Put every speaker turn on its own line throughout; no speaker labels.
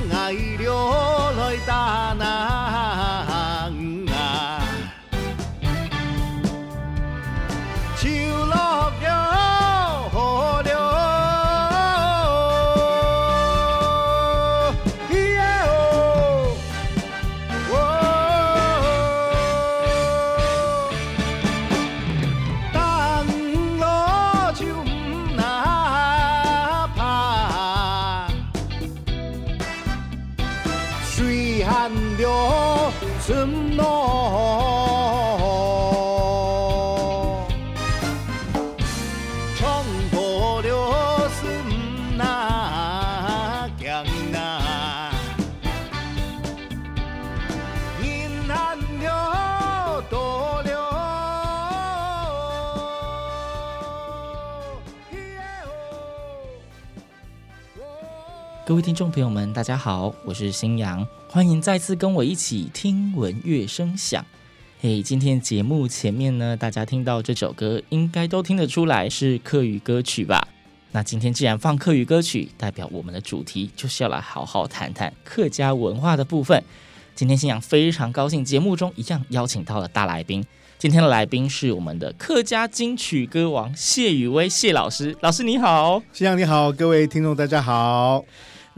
天涯流来大南啊，
位听众朋友们，大家好，我是新阳，欢迎再次跟我一起听闻乐声响。嘿，今天节目前面呢，大家听到这首歌，应该都听得出来是客语歌曲吧？那今天既然放客语歌曲，代表我们的主题就是要来好好谈谈客家文化的部分。今天新阳非常高兴，节目中一样邀请到了大来宾。今天的来宾是我们的客家金曲歌王谢宇威谢老师，老师你好。
新阳你好，各位听众大家好。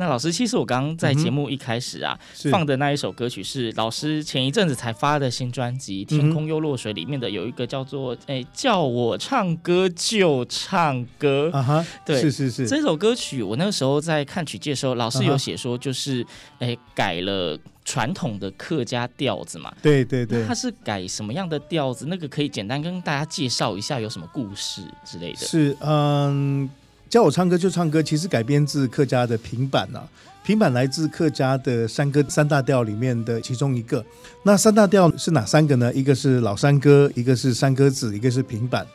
那老师，其实我刚刚在节目一开始啊，
是
放的那一首歌曲是老师前一阵子才发的新专辑《天空又落水》里面的，有一个叫做“哎，叫我唱歌就唱歌”。
啊哈，
对
是是是，
这首歌曲我那个时候在看曲介的时候，老师有写说，就是哎改了传统的客家调子嘛。
对对对
那它，是改什么样的调子？那个可以简单跟大家介绍一下，有什么故事之类的。
是嗯，叫我唱歌就唱歌，其实改编自客家的平板啊。平板来自客家的山歌三大调里面的其中一个。那三大调是哪三个呢？一个是老山歌，一个是山歌子，一个是平板。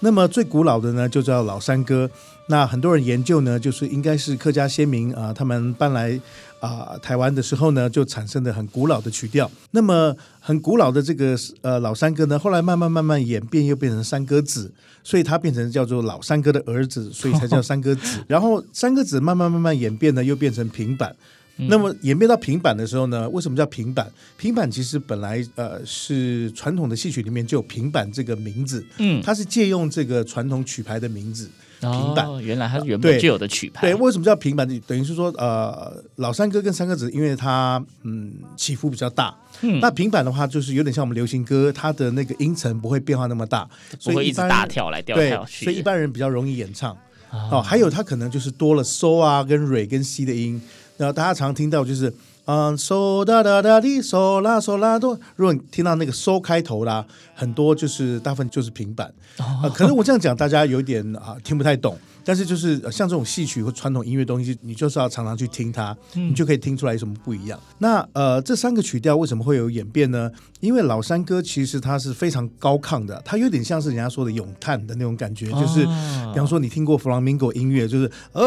那么最古老的呢，就叫老山歌。那很多人研究呢，就是应该是客家先民啊，他们搬来啊台湾的时候呢，就产生的很古老的曲调。那么很古老的这个呃老山歌呢，后来慢慢慢慢演变，又变成山歌子，所以它变成叫做老山歌的儿子，所以才叫山歌子。然后山歌子慢慢慢慢演变呢，又变成平板。那么演变到平板的时候呢，为什么叫平板？平板其实本来呃是传统的戏曲里面就有平板这个名字，
嗯，
它是借用这个传统曲牌的名字。平板
哦，原来它是原本
对
就有的曲牌。
对，为什么叫平板？等于是说，呃，老山歌跟山歌子，因为它嗯起伏比较大，
嗯
那平板的话就是有点像我们流行歌，它的那个音程不会变化那么大，
不会一大跳来跳去
所以一般人比较容易演唱。
啊
哦，还有它可能就是多了嗦啊跟蕊跟西的音，然后大家常听到就是嗯嗦哒哒哒滴嗦啦嗦啦哆，如果你听到那个嗦开头啦，很多就是大部分就是平板。啊、
哦
可能我这样讲大家有点啊听不太懂，但是就是呃像这种戏曲或传统音乐东西，你就是要常常去听它，
嗯
你就可以听出来有什么不一样。那呃这三个曲调为什么会有演变呢？因为老山歌其实它是非常高亢的，它有点像是人家说的咏叹的那种感觉，就是
哦
比方说你听过弗朗明哥音乐，就是呃，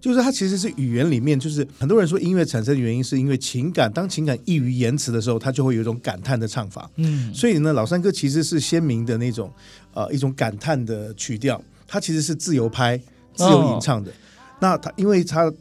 就是它其实是语言里面，就是很多人说音乐产生的原因是因为情感，当情感溢于言辞的时候，它就会有一种感叹的唱法。
嗯，
所以呢，老山歌其实是鲜明的那种呃一种感叹的曲调，它其实是自由拍、自由吟唱的。那它因为它呃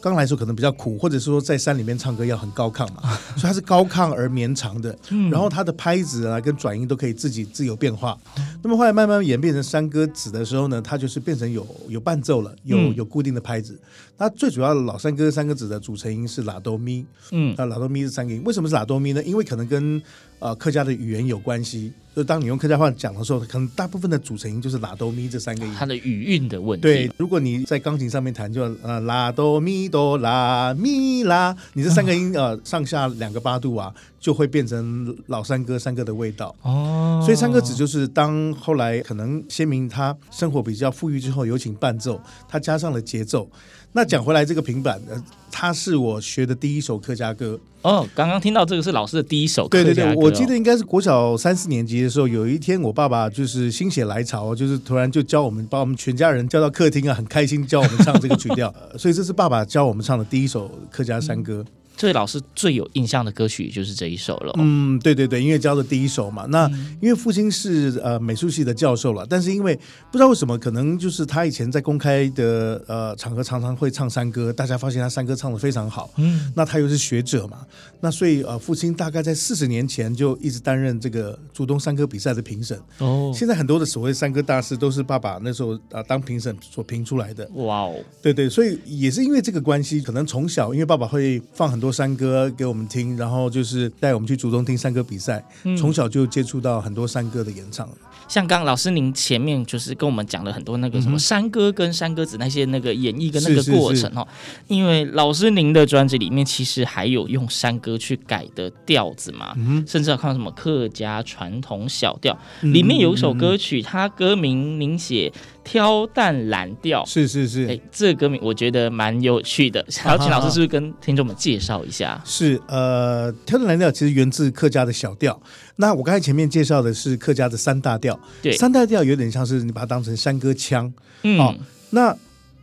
刚来的时候可能比较苦，或者是说在山里面唱歌要很高亢嘛，所以它是高亢而绵长的。嗯，然后它的拍子啊跟转音都可以自己自由变化。那么后来慢慢演变成山歌子的时候呢，它就是变成有有伴奏了，有有固定的拍子。它最主要的老山歌山歌子的组成音是拉哆咪，嗯，啊拉哆咪是三个音。为什么是拉哆咪呢？因为可能跟呃客家的语言有关系。就当你用客家话讲的时候，可能大部分的组成音就是拉哆咪这三个音，
它的语韵的问题。
对，如果你在钢琴上面弹，就呃拉哆咪哆啦咪啦，你这三个音呃 上下两个八度啊，就会变成老三哥三哥的味道。哦，所以山歌子就是当后来可能先民他生活比较富裕之后，有请伴奏，他加上了节奏。那讲回来，这个平板，呃，它是我学的第一首客家歌。
哦，刚刚听到这个是老师的第一首客家歌。
对对对，我记得应该是国小三四年级的时候，有一天我爸爸就是心血来潮，就是突然就教我们，把我们全家人叫到客厅啊，很开心教我们唱这个曲调。所以这是爸爸教我们唱的第一首客家山歌。嗯
这位老师最有印象的歌曲就是这一首了。
嗯，对对对，音乐教的第一首嘛。那因为父亲是呃美术系的教授了，但是因为不知道为什么，可能就是他以前在公开的呃场合常常会唱山歌，大家发现他山歌唱的非常好。嗯，那他又是学者嘛，那所以呃父亲大概在四十年前就一直担任这个竹东山歌比赛的评审。哦，现在很多的所谓山歌大师都是爸爸那时候啊、呃、当评审所评出来的。哇哦，对对，所以也是因为这个关系，可能从小因为爸爸会放很多。山歌给我们听，然后就是带我们去主动听山歌比赛，嗯、从小就接触到很多山歌的演唱。
像刚老师您前面就是跟我们讲了很多那个什么山歌跟山歌子那些那个演绎跟那个过程哦，因为老师您的专辑里面其实还有用山歌去改的调子嘛，嗯、甚至要看到什么客家传统小调，嗯、里面有一首歌曲，它歌名您写挑担蓝调，
是是是，
哎，这个歌名我觉得蛮有趣的，想要请老师是不是跟听众们介绍一下？
是呃，挑担蓝调其实源自客家的小调。那我刚才前面介绍的是客家的三大调，对，三大调有点像是你把它当成山歌腔，嗯，哦，那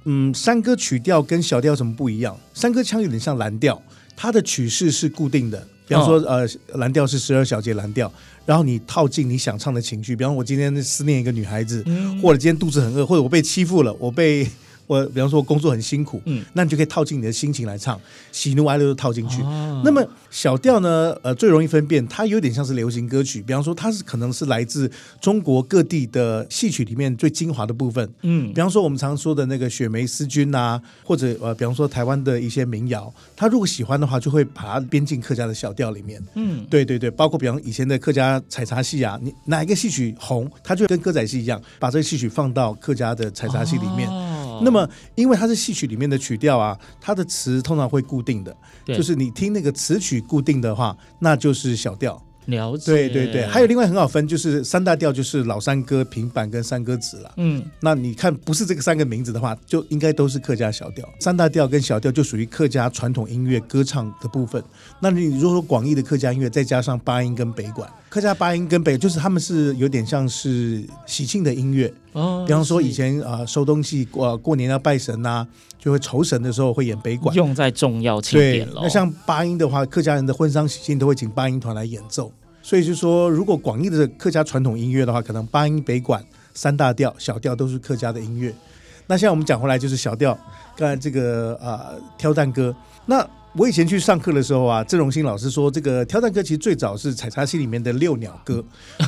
嗯，山歌曲调跟小调有什么不一样？山歌腔有点像蓝调，它的曲式是固定的，比方说，哦，呃，蓝调是十二小节蓝调，然后你套进你想唱的情绪，比方我今天思念一个女孩子，嗯，或者今天肚子很饿，或者我被欺负了，我被。我比方说，我工作很辛苦，嗯，那你就可以套进你的心情来唱，喜怒哀乐都套进去。哦、那么小调呢，呃，最容易分辨，它有点像是流行歌曲。比方说，它是可能是来自中国各地的戏曲里面最精华的部分，嗯，比方说我们常说的那个雪梅思君啊，或者呃，比方说台湾的一些民谣，他如果喜欢的话，就会把它编进客家的小调里面，嗯，对对对，包括比方以前的客家采茶戏啊，你哪一个戏曲红，他就跟歌仔戏一样，把这个戏曲放到客家的采茶戏里面。哦那么，因为它是戏曲里面的曲调啊，它的词通常会固定的，就是你听那个词曲固定的话，那就是小调。
了解，
对对对，还有另外很好分，就是三大调就是老山歌、平板跟山歌子了。嗯，那你看不是这个三个名字的话，就应该都是客家小调。三大调跟小调就属于客家传统音乐歌唱的部分。那你如果说广义的客家音乐，再加上八音跟北管，客家八音跟北就是他们是有点像是喜庆的音乐。哦，比方说以前啊、呃、收东西过、呃、过年要拜神呐、啊，就会酬神的时候会演北管，
用在重要庆典了。
那像八音的话，客家人的婚丧喜庆都会请八音团来演奏。所以就说，如果广义的客家传统音乐的话，可能八音、北管、三大调、小调都是客家的音乐。那现在我们讲回来，就是小调，刚才这个啊、呃、挑担歌。那我以前去上课的时候啊，郑荣兴老师说，这个挑担歌其实最早是采茶戏里面的六鸟歌。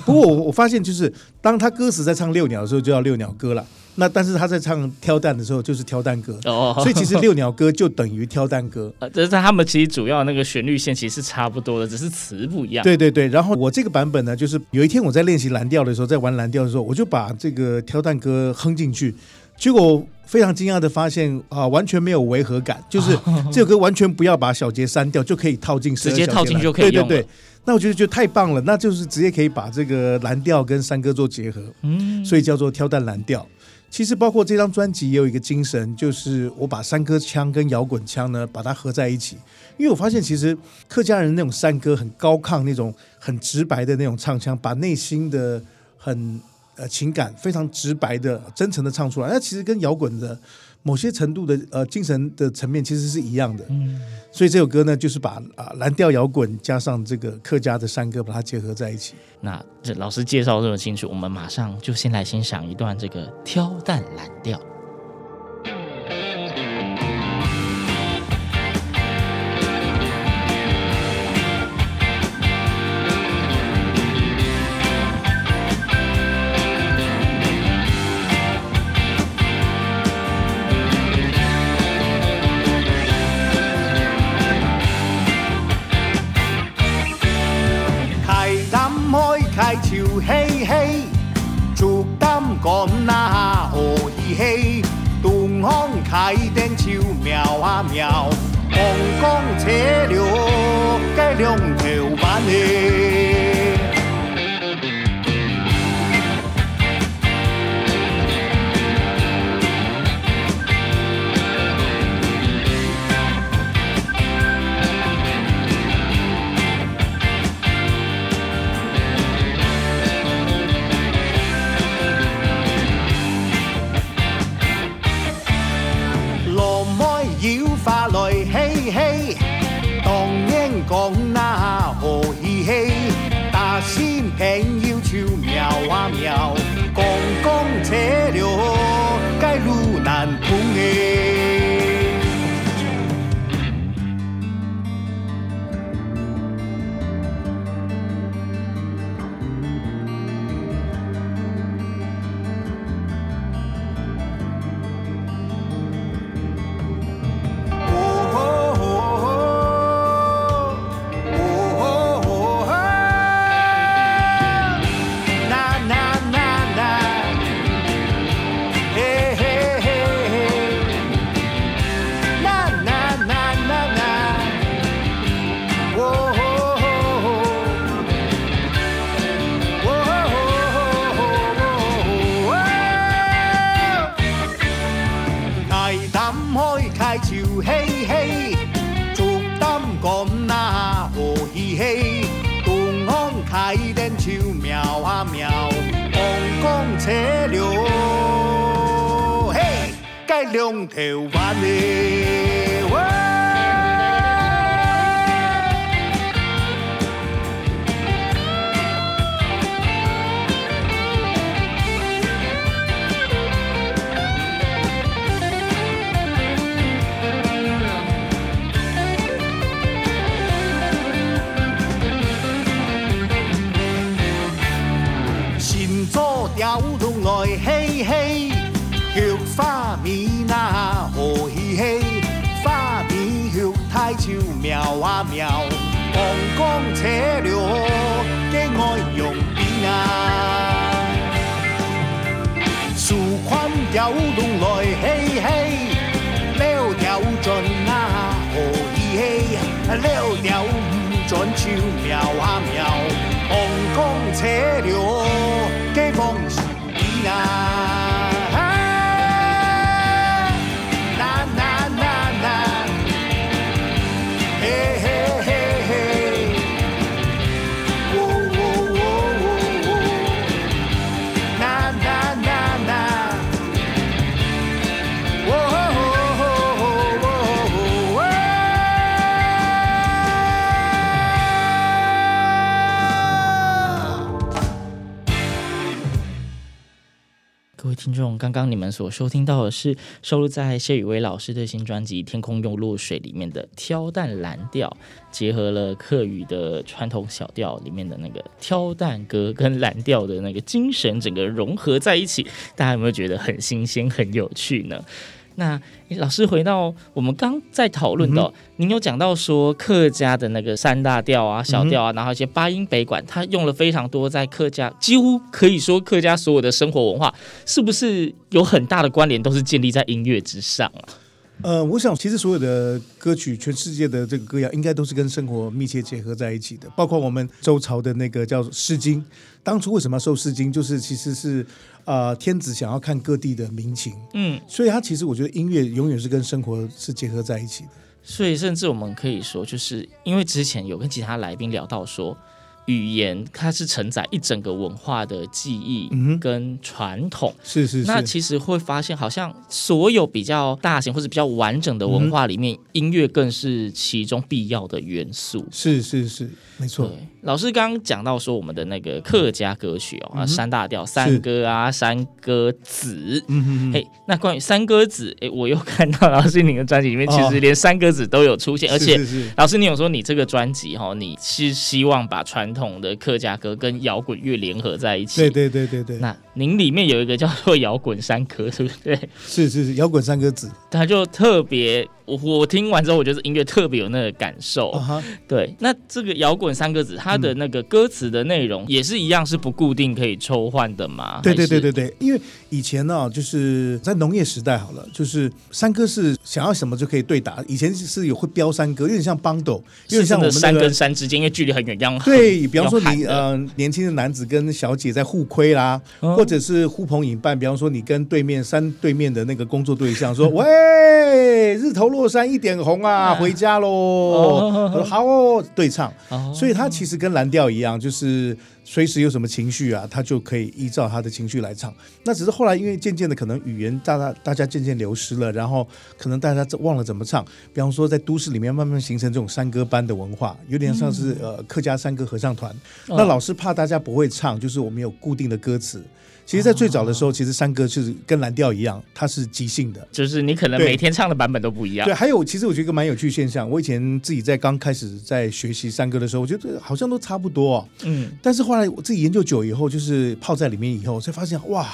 不过我我发现，就是当他歌词在唱六鸟的时候，就叫六鸟歌了。那但是他在唱挑担的时候，就是挑担歌哦，所以其实六鸟歌就等于挑担歌。
呃，这是他们其实主要那个旋律线其实是差不多的，只是词不一样。
对对对，然后我这个版本呢，就是有一天我在练习蓝调的时候，在玩蓝调的时候，我就把这个挑担歌哼进去，结果非常惊讶的发现啊，完全没有违和感，就是这首歌完全不要把小节删掉，就可以套进，
直接套进就可以用。
对对对，那我觉得就太棒了，那就是直接可以把这个蓝调跟山歌做结合，嗯，所以叫做挑担蓝调。其实包括这张专辑也有一个精神，就是我把山歌腔跟摇滚腔呢把它合在一起，因为我发现其实客家人那种山歌很高亢，那种很直白的那种唱腔，把内心的很呃情感非常直白的真诚的唱出来，那其实跟摇滚的。某些程度的呃精神的层面其实是一样的，嗯，所以这首歌呢，就是把啊蓝调摇滚加上这个客家的山歌，把它结合在一起。
那这老师介绍这么清楚，我们马上就先来欣赏一段这个挑
担蓝调。两条湾气？溜掉唔尽俏苗啊苗，公公车了解放边啊？
听众，刚刚你们所收听到的是收录在谢宇威老师的新专辑《天空又落水》里面的《挑担蓝调》，结合了客语的传统小调里面的那个挑担歌跟蓝调的那个精神，整个融合在一起，大家有没有觉得很新鲜、很有趣呢？那老师回到我们刚在讨论的，嗯、您有讲到说客家的那个三大调啊、小调啊，嗯、然后一些八音北管，它用了非常多在客家，几乎可以说客家所有的生活文化，是不是有很大的关联，都是建立在音乐之上啊？
呃，我想其实所有的歌曲，全世界的这个歌谣，应该都是跟生活密切结合在一起的。包括我们周朝的那个叫《诗经》，当初为什么要收《诗经》，就是其实是啊、呃，天子想要看各地的民情，嗯，所以他其实我觉得音乐永远是跟生活是结合在一起的。
所以甚至我们可以说，就是因为之前有跟其他来宾聊到说。语言它是承载一整个文化的记忆跟传统，
是是是。
那其实会发现，好像所有比较大型或者比较完整的文化里面，音乐更是其中必要的元素。
是是是，没错。
老师刚刚讲到说，我们的那个客家歌曲哦，啊，三大调三歌啊，三歌子。嗯哼嘿，那关于三歌子，哎，我又看到老师您的专辑里面，其实连三歌子都有出现，而且老师你有说你这个专辑哈，你是希望把传统的客家歌跟摇滚乐联合在一起。
对对对对对。
那您里面有一个叫做摇滚山歌，是不是？对，
是是是，摇滚山歌子，
它就特别我我听完之后，我觉得音乐特别有那个感受。对，那这个摇滚三个字，它的那个歌词的内容也是一样，是不固定可以抽换的
吗？对对对
对
对，因为以前呢、就是在农业时代好了，就是山歌是想要什么就可以对打。以前是有会标山歌，有点像邦斗，有点像我们、那个、
山跟山之间，因为距离很远，这样
对，比方说你呃年轻的男子跟小姐在互亏啦，嗯、或者是呼朋引伴，比方说你跟对面山对面的那个工作对象说，喂，日头落山一点红啊，回家喽，好哦，对唱，哦、所以他其实跟蓝调一样，就是。随时有什么情绪啊，他就可以依照他的情绪来唱。那只是后来因为渐渐的可能语言大大大家渐渐流失了，然后可能大家忘了怎么唱。比方说在都市里面慢慢形成这种山歌班的文化，有点像是呃客家山歌合唱团。那老师怕大家不会唱，就是我们有固定的歌词。其实，在最早的时候，其实山歌是跟蓝调一样，它是即兴的，
就是你可能每天唱的版本都不一样。
对，还有，其实我觉得一个蛮有趣现象，我以前自己在刚开始在学习山歌的时候，我觉得好像都差不多哦。嗯，但是后来我自己研究久以后，就是泡在里面以后，才发现哇。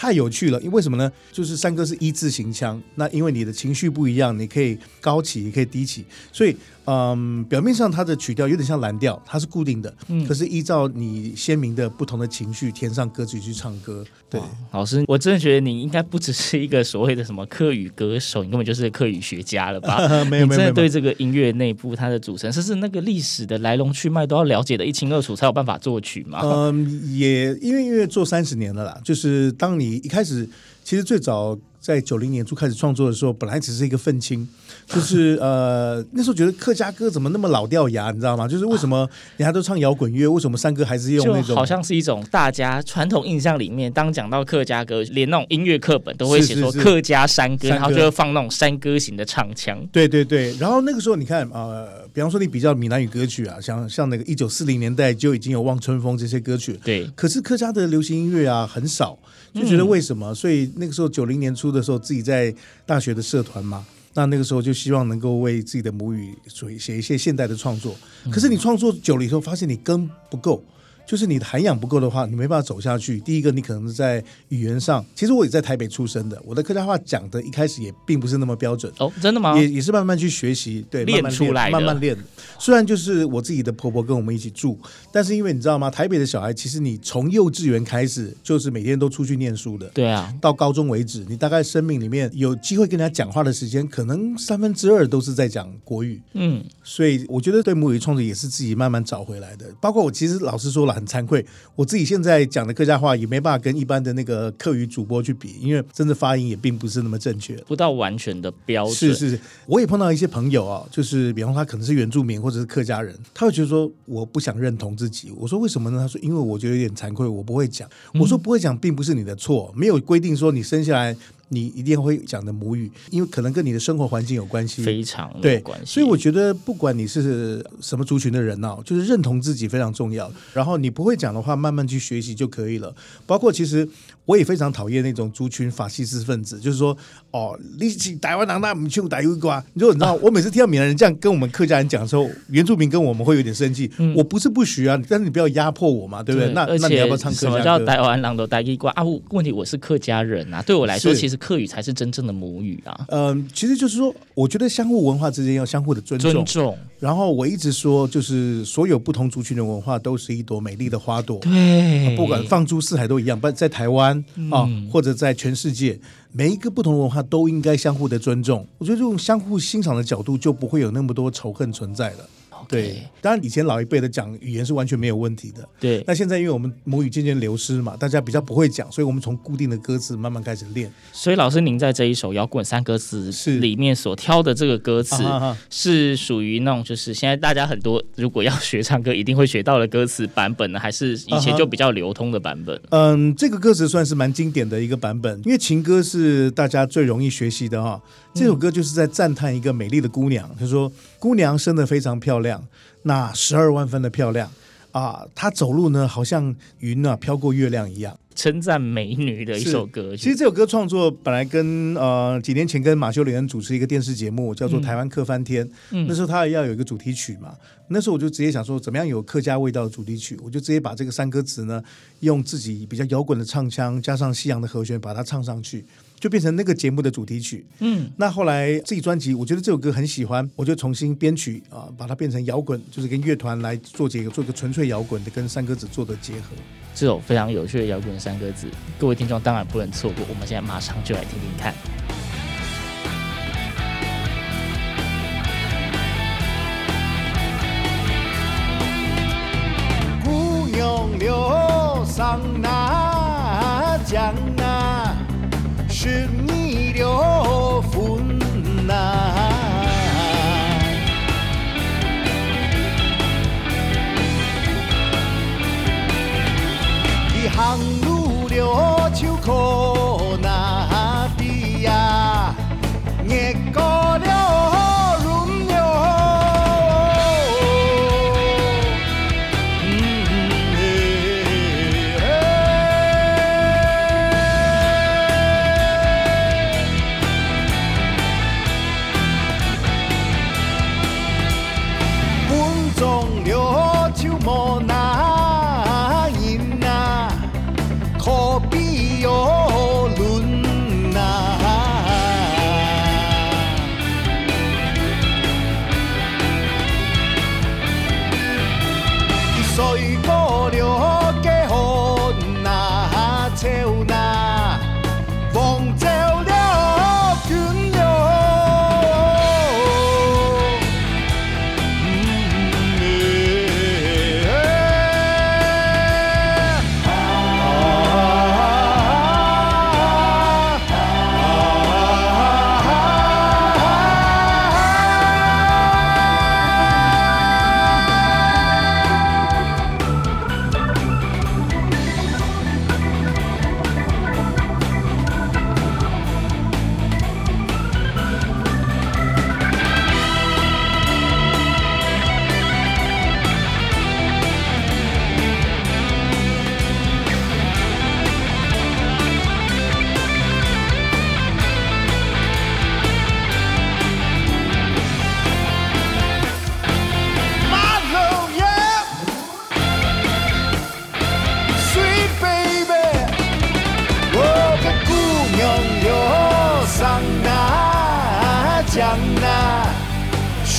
太有趣了，因为为什么呢？就是山歌是一字形腔，那因为你的情绪不一样，你可以高起，也可以低起，所以嗯，表面上它的曲调有点像蓝调，它是固定的，嗯，可是依照你鲜明的不同的情绪填上歌曲去唱歌。对，
老师，我真的觉得你应该不只是一个所谓的什么客语歌手，你根本就是个客语学家了吧？没 有没有，真的对这个音乐内部它的组成，甚至那个历史的来龙去脉都要了解的一清二楚，才有办法作曲嘛？
嗯，也因为音乐做三十年了啦，就是当。你一开始其实最早在九零年初开始创作的时候，本来只是一个愤青，就是 呃那时候觉得客家歌怎么那么老掉牙，你知道吗？就是为什么人家都唱摇滚乐，为什么山歌还是用那种？
好像是一种大家传统印象里面，当讲到客家歌，连那种音乐课本都会写说客家山歌，然后就会放那种山歌型的唱腔。
对对对，然后那个时候你看呃，比方说你比较闽南语歌曲啊，像像那个一九四零年代就已经有《望春风》这些歌曲，
对。
可是客家的流行音乐啊很少。就觉得为什么？所以那个时候九零年初的时候，自己在大学的社团嘛，那那个时候就希望能够为自己的母语所以写一些现代的创作。可是你创作久了以后，发现你根不够。就是你的涵养不够的话，你没办法走下去。第一个，你可能是在语言上，其实我也在台北出生的，我的客家话讲的一开始也并不是那么标准
哦，真的吗？
也也是慢慢去学习，对，
练出来
慢慢练。虽然就是我自己的婆婆跟我们一起住，但是因为你知道吗？台北的小孩其实你从幼稚园开始就是每天都出去念书的，
对啊，
到高中为止，你大概生命里面有机会跟人家讲话的时间，可能三分之二都是在讲国语。嗯，所以我觉得对母语创作也是自己慢慢找回来的。包括我其实老实说了，很惭愧。我自己现在讲的客家话也没办法跟一般的那个客语主播去比，因为真的发音也并不是那么正确，
不到完全的标准。
是是是，我也碰到一些朋友啊，就是比方说他可能是原住民或者是客家人，他会觉得说我不想认同自己。我说为什么呢？他说因为我觉得有点惭愧，我不会讲。我说不会讲并不是你的错，没有规定说你生下来。你一定会讲的母语，因为可能跟你的生活环境有关系，
非常有
对
关系。
所以我觉得，不管你是什么族群的人呢，就是认同自己非常重要。然后你不会讲的话，慢慢去学习就可以了。包括其实我也非常讨厌那种族群法西斯分子，就是说哦，你是台湾人，那我们就台湾瓜。你说你知道，我每次听到闽南人这样跟我们客家人讲的时候，原住民跟我们会有点生气。我不是不许啊，但是你不要压迫我嘛，对不对？那那你要不要唱客家歌？
什么叫台湾人都台湾瓜啊？问题我是客家人啊，对我来说，其实客语才是真正。的母语啊，
嗯，其实就是说，我觉得相互文化之间要相互的尊重。
尊重。
然后我一直说，就是所有不同族群的文化都是一朵美丽的花朵。
对，
不管放诸四海都一样。不在台湾啊，或者在全世界，每一个不同的文化都应该相互的尊重。我觉得这种相互欣赏的角度，就不会有那么多仇恨存在了。对，当然以前老一辈的讲语言是完全没有问题的。
对，
那现在因为我们母语渐渐流失嘛，大家比较不会讲，所以我们从固定的歌词慢慢开始练。
所以老师，您在这一首摇滚三歌词是里面所挑的这个歌词，是属于那种就是现在大家很多如果要学唱歌一定会学到的歌词版本呢，还是以前就比较流通的版本？
嗯，这个歌词算是蛮经典的一个版本，因为情歌是大家最容易学习的哈。这首歌就是在赞叹一个美丽的姑娘，他说：“姑娘生得非常漂亮，那十二万分的漂亮啊！她走路呢，好像云啊飘过月亮一样。”
称赞美女的一首歌。
其实这首歌创作本来跟呃几年前跟马修·连恩主持一个电视节目，叫做《台湾客翻天》。嗯，那时候他也要有一个主题曲嘛。那时候我就直接想说，怎么样有客家味道的主题曲？我就直接把这个山歌词呢，用自己比较摇滚的唱腔加上西洋的和弦，把它唱上去。就变成那个节目的主题曲。
嗯，
那后来自己专辑，我觉得这首歌很喜欢，我就重新编曲啊，把它变成摇滚，就是跟乐团来做这个做一个纯粹摇滚的，跟三歌子做的结合。
这首非常有趣的摇滚三个字，各位听众当然不能错过。我们现在马上就来听听看。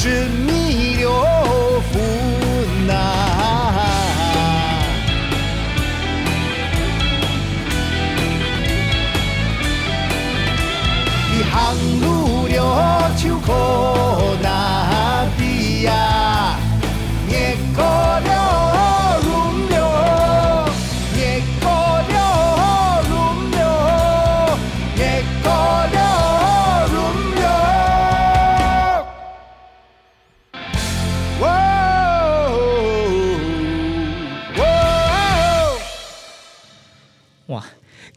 是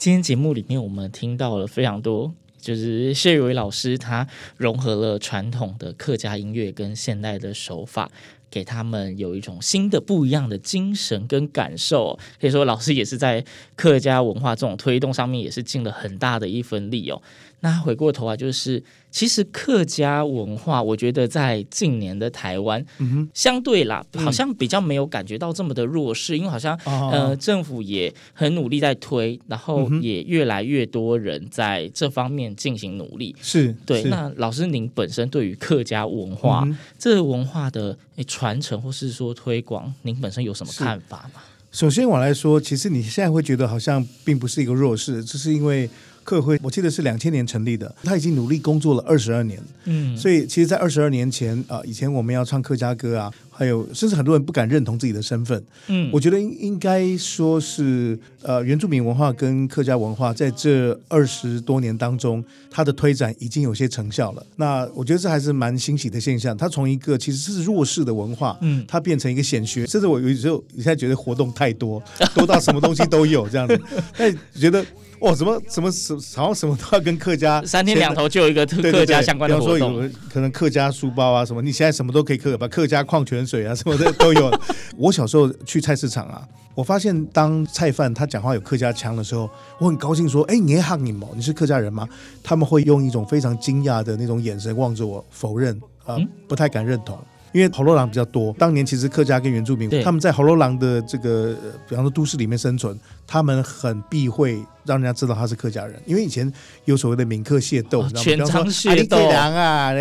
今天节目里面我们听到了非常多，就是谢宇伟老师他融合了传统的客家音乐跟现代的手法，给他们有一种新的不一样的精神跟感受。可以说，老师也是在客家文化这种推动上面也是尽了很大的一份力哦。那回过头来，就是其实客家文化，我觉得在近年的台湾，
嗯
相对啦，好像比较没有感觉到这么的弱势，因为好像
哦。
呃政府也很努力在推，然后也越来越多人在这方面进行努力。
是，
对，
是。
那老师您本身对于客家文化、这个文化的诶传承或是说推广，您本身有什么看法吗？
首先我来说，其实你现在会觉得好像并不是一个弱势，这是因为客会，我记得是两千年成立的，他已经努力工作了二十二年。
嗯，
所以，其实，在二十二年前啊、呃，以前我们要唱客家歌啊，还有甚至很多人不敢认同自己的身份。
嗯
我觉得应应该说是呃，原住民文化跟客家文化在这二十多年当中，它的推展已经有些成效了。那我觉得这还是蛮欣喜的现象。它从一个其实是弱势的文化，
嗯
它变成一个显学，甚至我有时候现在觉得活动太多，多到什么东西都有这样子，但觉得。哦，什么什么什好像什么都要跟客家
三天两头就有一
个
客家相关的
比方说
活动。
有可能客家书包啊什么，你现在什么都可以刻，把客家矿泉水啊 什么的都有。我小时候去菜市场啊，我发现当菜贩他讲话有客家腔的时候，我很高兴说：“哎，你也喊你吗？你是客家人吗？”他们会用一种非常惊讶的那种眼神望着我，否认啊、不太敢认同。因为喉咙狼比较多，当年其实客家跟原住民他们在喉咙狼的这个，呃比方说都市里面生存，他们很避讳让人家知道他是客家人，因为以前有所谓的闽客械斗，
哦
你知道吗
全场
比
械
斗啊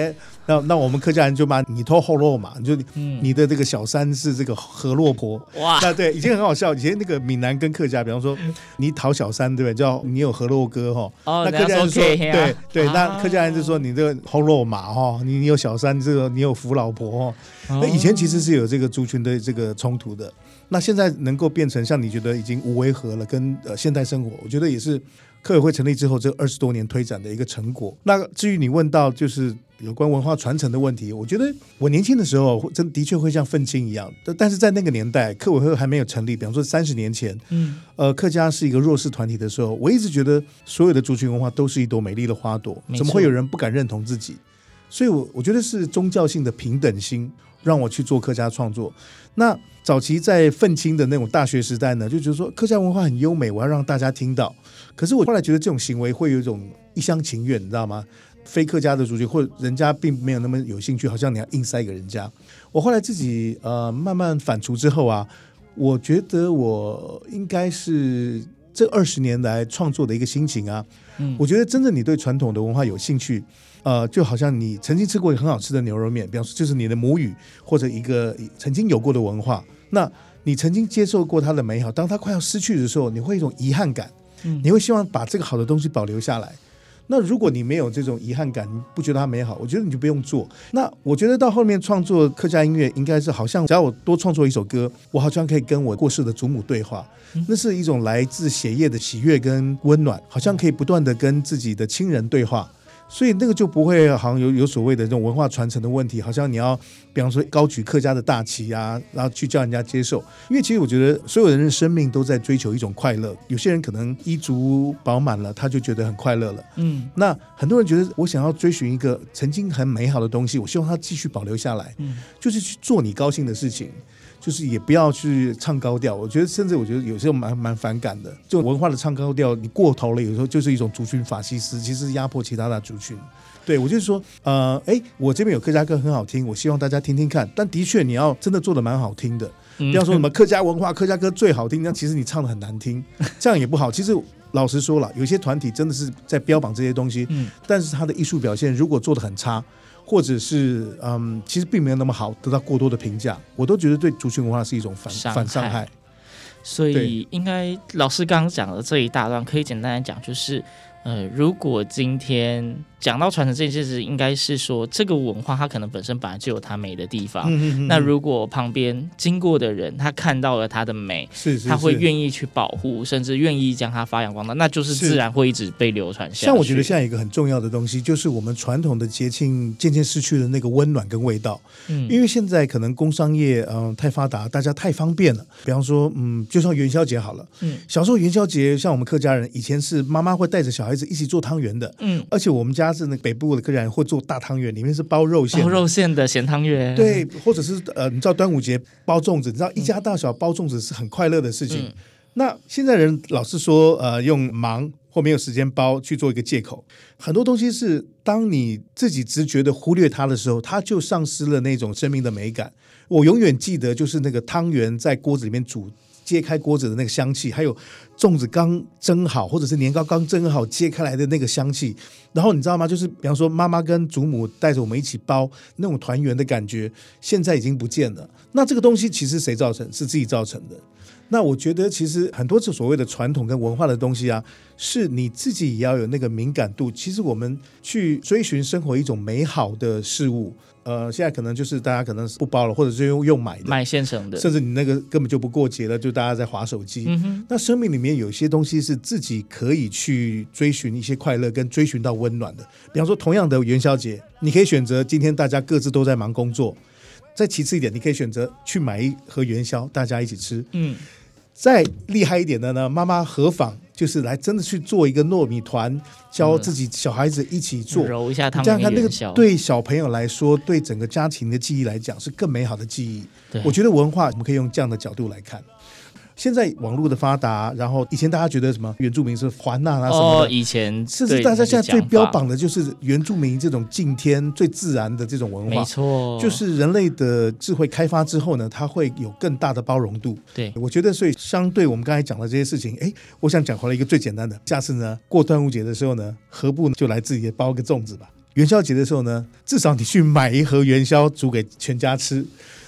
那那我们客家人就骂你偷后落嘛，你就
嗯
你的这个小三是这个河洛婆。
哇，
那对，以前很好笑。以前那个闽南跟客家，比方说你讨小三，对不对？叫你有河洛哥哈。
哦
那客家人就
说，对对，啊
那客家人就说你这个后落马哈，你你有小三，这个你有扶老婆哈。那以前其实是有这个族群的这个冲突的。那现在能够变成像你觉得已经无违和了，跟呃现代生活，我觉得也是客委会成立之后这二十多年推展的一个成果。那至于你问到就是有关文化传承的问题，我觉得我年轻的时候真的确会像愤青一样，但但是在那个年代，客委会还没有成立，比方说三十年前，
嗯，
呃，客家是一个弱势团体的时候，我一直觉得所有的族群文化都是一朵美丽的花朵，怎么会有人不敢认同自己？所以我，我觉得是宗教性的平等心让我去做客家创作。那早期在愤青的那种大学时代呢，就觉得说客家文化很优美，我要让大家听到。可是我后来觉得这种行为会有一种一厢情愿，你知道吗？非客家的族群或人家并没有那么有兴趣，好像你要硬塞给人家。我后来自己呃慢慢反刍之后啊，我觉得我应该是这二十年来创作的一个心情啊。
嗯
我觉得真正你对传统的文化有兴趣，呃，就好像你曾经吃过一个很好吃的牛肉面，比方说就是你的母语或者一个曾经有过的文化，那你曾经接受过它的美好，当它快要失去的时候，你会一种遗憾感，
嗯
你会希望把这个好的东西保留下来。那如果你没有这种遗憾感，你不觉得它美好，我觉得你就不用做。那我觉得到后面创作客家音乐，应该是好像只要我多创作一首歌，我好像可以跟我过世的祖母对话，那是一种来自血液的喜悦跟温暖，好像可以不断的跟自己的亲人对话。所以那个就不会好像有有所谓的这种文化传承的问题，好像你要比方说高举客家的大旗啊，然后去叫人家接受。因为其实我觉得所有人的生命都在追求一种快乐，有些人可能衣足饱满了，他就觉得很快乐了。
嗯
那很多人觉得我想要追寻一个曾经很美好的东西，我希望它继续保留下来，
嗯
就是去做你高兴的事情。就是也不要去唱高调，我觉得甚至我觉得有时候蛮蛮反感的，就文化的唱高调，你过头了，有时候就是一种族群法西斯，其实压迫其他的族群。对我就是说，呃，哎，我这边有客家歌很好听，我希望大家听听看。但的确，你要真的做的蛮好听的，
嗯
不要说什么客家文化、客家歌最好听，那其实你唱的很难听，这样也不好。其实老实说了，有些团体真的是在标榜这些东西，
嗯
但是他的艺术表现如果做的很差。或者是嗯，其实并没有那么好，得到过多的评价，我都觉得对族群文化是一种反反伤害。
所以应该老师刚刚讲的这一大段，可以简单来讲，就是呃，如果今天讲到传承这件事情，应该是说这个文化它可能本身本来就有它美的地方。
嗯嗯嗯
那如果旁边经过的人他看到了它的美，
是是，
他
会
愿意去保护，甚至愿意将它发扬光大，那就是
是
自然会一直被流传下去。
像我觉得现在一个很重要的东西，就是我们传统的节庆渐渐失去了那个温暖跟味道。
嗯，
因为现在可能工商业嗯、呃太发达，大家太方便了。比方说嗯，就像元宵节好了，
嗯
小时候元宵节，像我们客家人以前是妈妈会带着小孩子一起做汤圆的，
嗯，
而且我们家是那北部的客人会做大汤圆，里面是包肉馅，
包肉馅的咸汤圆，
对，或者是呃，你知道端午节包粽子，你知道一家大小包粽子是很快乐的事情。
嗯
那现在人老是说，呃，用忙或没有时间包去做一个借口。很多东西是当你自己直觉的忽略它的时候，它就丧失了那种生命的美感。我永远记得，就是那个汤圆在锅子里面煮，揭开锅子的那个香气，还有粽子刚蒸好，或者是年糕刚蒸好揭开来的那个香气。然后你知道吗？就是比方说，妈妈跟祖母带着我们一起包那种团圆的感觉，现在已经不见了。那这个东西其实谁造成？是自己造成的。那我觉得，其实很多这所谓的传统跟文化的东西啊，是你自己也要有那个敏感度。其实我们去追寻生活一种美好的事物，呃，现在可能就是大家可能是不包了，或者是用用买的，
买现成的，
甚至你那个根本就不过节了，就大家在划手机。
嗯，
那生命里面有些东西是自己可以去追寻一些快乐，跟追寻到温暖的。比方说，同样的元宵节，你可以选择今天大家各自都在忙工作。再其次一点，你可以选择去买一盒元宵，大家一起吃。
嗯，
再厉害一点的呢，妈妈何妨就是来真的去做一个糯米团，教自己小孩子一起做，
揉一下汤圆
这样看那个对小朋友来说，对整个家庭的记忆来讲是更美好的记
忆。
我觉得文化我们可以用这样的角度来看。现在网络的发达，然后以前大家觉得什么原住民是环纳啊什么的，
哦，以前
甚至大家现在最标榜的就是原住民这种敬天、最自然的这种文化，
没错，
就是人类的智慧开发之后呢，它会有更大的包容度。
对，
我觉得所以相对我们刚才讲的这些事情，哎，我想讲回来一个最简单的，下次呢过端午节的时候呢，何不就来自己包个粽子吧？元宵节的时候呢，至少你去买一盒元宵煮给全家吃，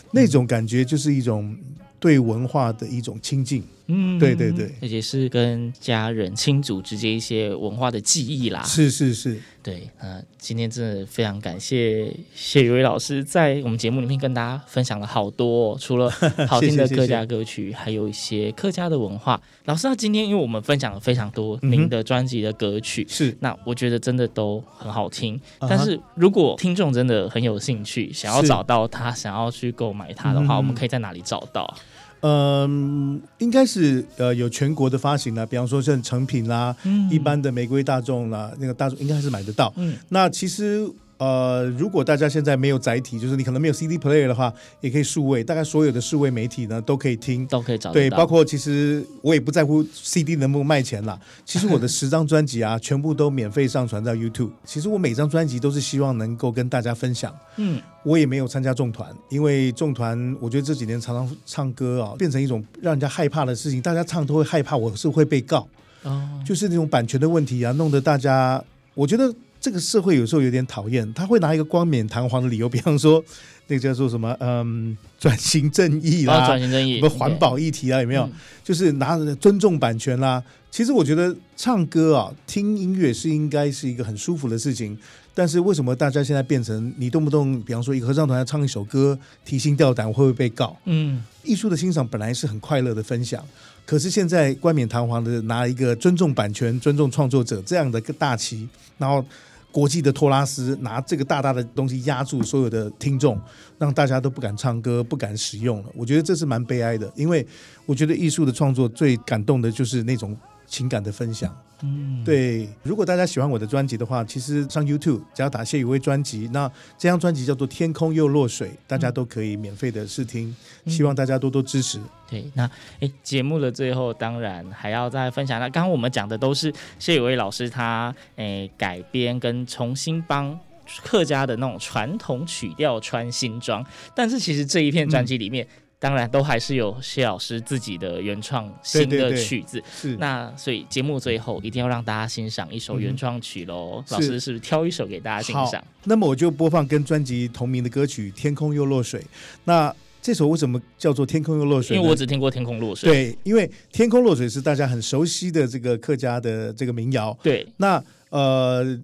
那种感觉就是一种对文化的一种亲近。
嗯，
对对对，
而且是跟家人亲族之间一些文化的记忆啦。
是是是，
对，呃，今天真的非常感谢谢宇威老师在我们节目里面跟大家分享了好多，哦，除了 好听的客家歌曲，谢谢谢谢，还有一些客家的文化。老师，那今天因为我们分享了非常多您的专辑的歌曲，
是，嗯，
那我觉得真的都很好听。但是如果听众真的很有兴趣，想要找到他，想要去购买他的话，嗯，我们可以在哪里找到？
嗯，应该是呃有全国的发行啦，比方说像成品啦，
嗯、
一般的玫瑰大众啦，那个大众应该还是买得到。嗯，那其实。呃，如果大家现在没有载体，就是你可能没有 CD player 的话，也可以数位，大概所有的数位媒体呢都可以听，
都可以找。
对，包括其实我也不在乎 CD 能不能卖钱啦。其实我的十张专辑啊，全部都免费上传到 YouTube。其实我每张专辑都是希望能够跟大家分享。嗯，我也没有参加众团，因为众团我觉得这几年常常唱歌啊，变成一种让人家害怕的事情，大家唱都会害怕，我是会被告。哦，就是那种版权的问题啊，弄得大家，我觉得。这个社会有时候有点讨厌，他会拿一个冠冕堂皇的理由，比方说那个叫做什么，嗯，转型正义啦，
转型正义，
什么环保议题啊，有没有？就是拿着尊重版权啦。其实我觉得唱歌啊，听音乐是应该是一个很舒服的事情，但是为什么大家现在变成你动不动，比方说一个合唱团要唱一首歌，提心吊胆，会不会被告？嗯，艺术的欣赏本来是很快乐的分享，可是现在冠冕堂皇的拿一个尊重版权、尊重创作者这样的个大旗，然后。国际的托拉斯拿这个大大的东西压住所有的听众，让大家都不敢唱歌、不敢使用了。我觉得这是蛮悲哀的，因为我觉得艺术的创作最感动的就是那种情感的分享。嗯，对。如果大家喜欢我的专辑的话，其实上 YouTube 只要打谢宇威专辑，那这张专辑叫做《天空又落水》，大家都可以免费的试听。希望大家多多支持。
对，那诶，节目的最后当然还要再分享。那刚刚我们讲的都是谢宇威老师他诶改编跟重新帮客家的那种传统曲调穿新装，但是其实这一片专辑里面。嗯当然，都还是有谢老师自己的原创新的曲子。对对对，那所以节目最后一定要让大家欣赏一首原创曲喽。嗯、老师是不是挑一首给大家欣赏？
那么我就播放跟专辑同名的歌曲《天空又落水》。那这首为什么叫做《天空又落水》？
因为我只听过《天空落水》。
对，因为《天空落水》是大家很熟悉的这个客家的这个民谣。
对，
那呃。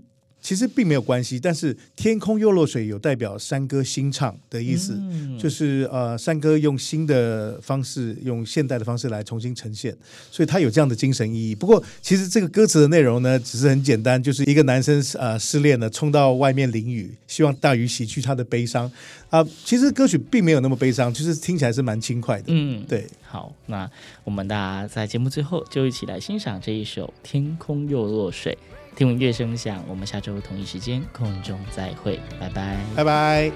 其实并没有关系，但是天空又落水有代表山歌新唱的意思，嗯、就是呃山歌用新的方式，用现代的方式来重新呈现，所以它有这样的精神意义。不过其实这个歌词的内容呢，只是很简单，就是一个男生呃失恋了，冲到外面淋雨，希望大雨洗去他的悲伤啊、呃。其实歌曲并没有那么悲伤，就是听起来是蛮轻快的。嗯，对。
好，那我们大家在节目最后就一起来欣赏这一首《天空又落水》。听闻乐声响，我们下周同一时间空中再会，拜拜，
拜拜。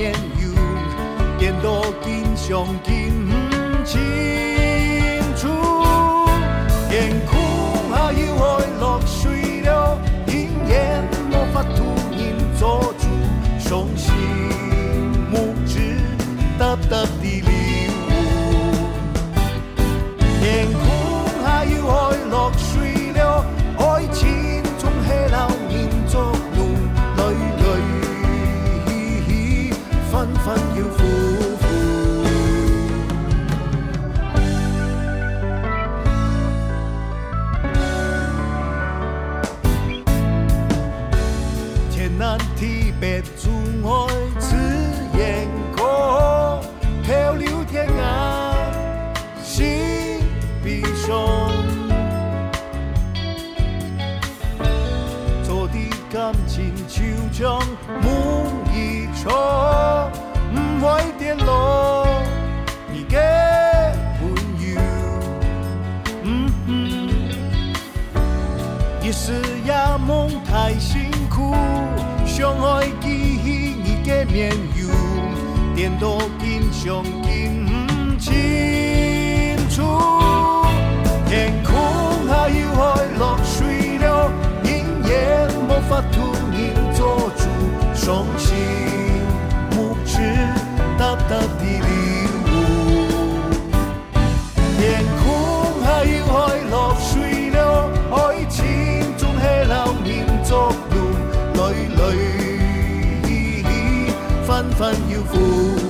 「けんどを经常见」面容 không 不清楚。天空还有海落水流，人也无法度人做主伤心 fun, you fool.